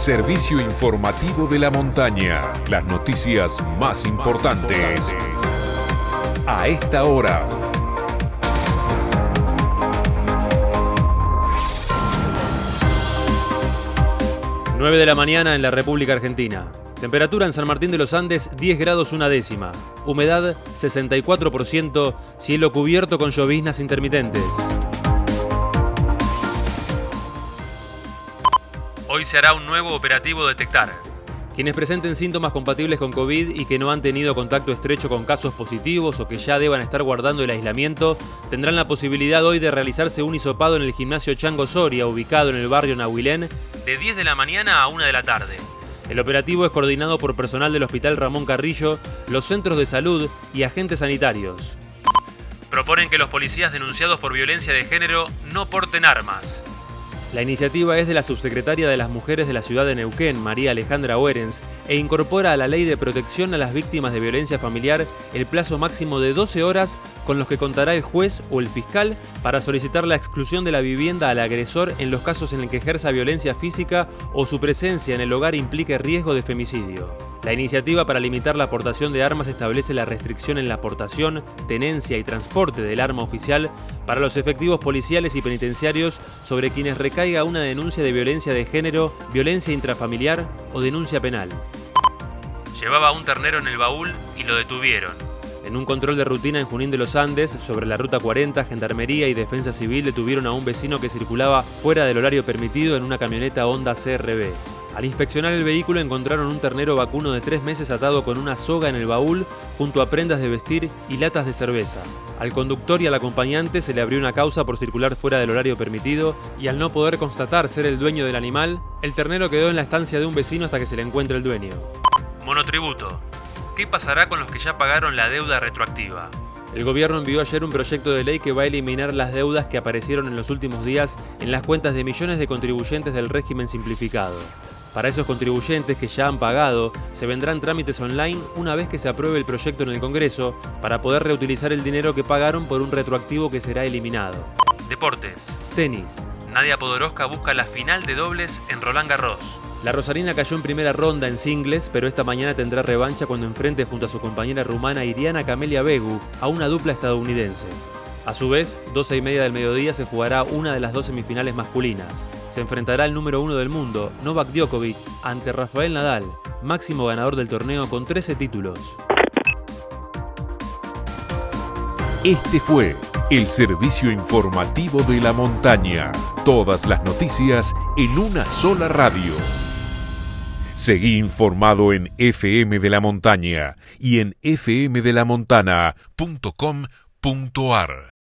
servicio informativo de la montaña. Las noticias más importantes a esta hora. 9 de la mañana en la República Argentina. Temperatura en San Martín de los Andes 10 grados una décima. Humedad 64%, cielo cubierto con lloviznas intermitentes. Hoy se hará un nuevo operativo Detectar. Quienes presenten síntomas compatibles con COVID y que no han tenido contacto estrecho con casos positivos o que ya deban estar guardando el aislamiento, tendrán la posibilidad hoy de realizarse un hisopado en el gimnasio Chango Soria, ubicado en el barrio Nahuilén, de 10 de la mañana a 1 de la tarde. El operativo es coordinado por personal del Hospital Ramón Carrillo, los centros de salud y agentes sanitarios. Proponen que los policías denunciados por violencia de género no porten armas. La iniciativa es de la subsecretaria de las Mujeres de la ciudad de Neuquén, María Alejandra Oerens, e incorpora a la ley de protección a las víctimas de violencia familiar el plazo máximo de 12 horas con los que contará el juez o el fiscal para solicitar la exclusión de la vivienda al agresor en los casos en el que ejerza violencia física o su presencia en el hogar implique riesgo de femicidio. La iniciativa para limitar la aportación de armas establece la restricción en la aportación, tenencia y transporte del arma oficial para los efectivos policiales y penitenciarios sobre quienes recaiga una denuncia de violencia de género, violencia intrafamiliar o denuncia penal. Llevaba un ternero en el baúl y lo detuvieron. En un control de rutina en Junín de los Andes, sobre la Ruta 40, Gendarmería y Defensa Civil detuvieron a un vecino que circulaba fuera del horario permitido en una camioneta Honda CRB. Al inspeccionar el vehículo encontraron un ternero vacuno de tres meses atado con una soga en el baúl junto a prendas de vestir y latas de cerveza. Al conductor y al acompañante se le abrió una causa por circular fuera del horario permitido y al no poder constatar ser el dueño del animal, el ternero quedó en la estancia de un vecino hasta que se le encuentre el dueño. Monotributo. ¿Qué pasará con los que ya pagaron la deuda retroactiva? El gobierno envió ayer un proyecto de ley que va a eliminar las deudas que aparecieron en los últimos días en las cuentas de millones de contribuyentes del régimen simplificado. Para esos contribuyentes que ya han pagado, se vendrán trámites online una vez que se apruebe el proyecto en el Congreso para poder reutilizar el dinero que pagaron por un retroactivo que será eliminado. Deportes. Tenis. Nadia Podoroska busca la final de dobles en Roland Garros. La Rosarina cayó en primera ronda en singles, pero esta mañana tendrá revancha cuando enfrente junto a su compañera rumana Iriana Camelia Begu a una dupla estadounidense. A su vez, 12 y media del mediodía se jugará una de las dos semifinales masculinas se enfrentará el número uno del mundo, Novak Djokovic, ante Rafael Nadal, máximo ganador del torneo con 13 títulos. Este fue el servicio informativo de la montaña. Todas las noticias en una sola radio. Seguí informado en FM de la Montaña y en fmdelamontana.com.ar.